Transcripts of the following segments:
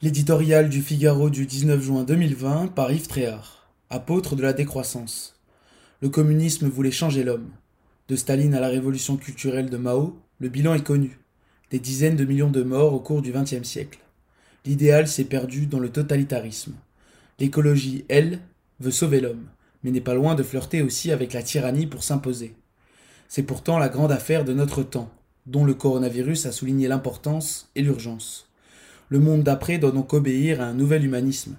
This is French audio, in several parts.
L'éditorial du Figaro du 19 juin 2020 par Yves Tréhard, apôtre de la décroissance. Le communisme voulait changer l'homme. De Staline à la révolution culturelle de Mao, le bilan est connu. Des dizaines de millions de morts au cours du XXe siècle. L'idéal s'est perdu dans le totalitarisme. L'écologie, elle, veut sauver l'homme, mais n'est pas loin de flirter aussi avec la tyrannie pour s'imposer. C'est pourtant la grande affaire de notre temps, dont le coronavirus a souligné l'importance et l'urgence. Le monde d'après doit donc obéir à un nouvel humanisme.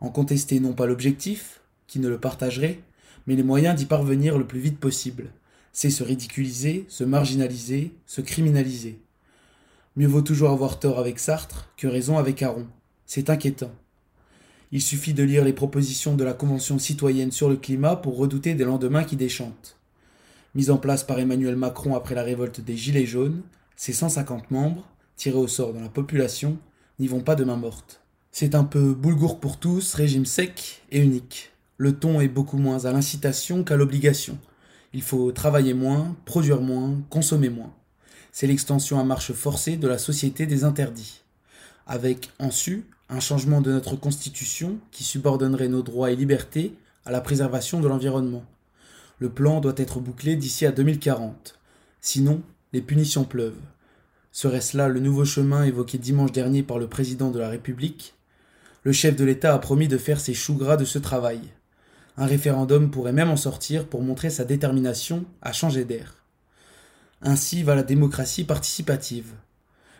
En contester non pas l'objectif, qui ne le partagerait, mais les moyens d'y parvenir le plus vite possible. C'est se ridiculiser, se marginaliser, se criminaliser. Mieux vaut toujours avoir tort avec Sartre que raison avec Aron. C'est inquiétant. Il suffit de lire les propositions de la Convention citoyenne sur le climat pour redouter des lendemains qui déchantent. Mise en place par Emmanuel Macron après la révolte des Gilets jaunes, ses 150 membres, tirés au sort dans la population, n'y vont pas de main morte. C'est un peu boulgour pour tous, régime sec et unique. Le ton est beaucoup moins à l'incitation qu'à l'obligation. Il faut travailler moins, produire moins, consommer moins. C'est l'extension à marche forcée de la société des interdits. Avec, en su, un changement de notre constitution qui subordonnerait nos droits et libertés à la préservation de l'environnement. Le plan doit être bouclé d'ici à 2040. Sinon, les punitions pleuvent. Serait-ce là le nouveau chemin évoqué dimanche dernier par le président de la République? Le chef de l'État a promis de faire ses choux gras de ce travail. Un référendum pourrait même en sortir pour montrer sa détermination à changer d'air. Ainsi va la démocratie participative.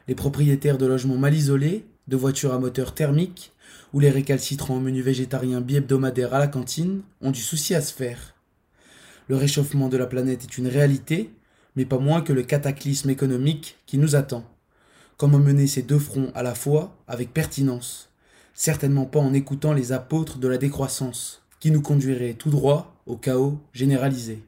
Les propriétaires de logements mal isolés, de voitures à moteur thermique, ou les récalcitrants au menu végétarien bi-hebdomadaire à la cantine ont du souci à se faire. Le réchauffement de la planète est une réalité, mais pas moins que le cataclysme économique qui nous attend. Comment mener ces deux fronts à la fois avec pertinence? Certainement pas en écoutant les apôtres de la décroissance, qui nous conduiraient tout droit au chaos généralisé.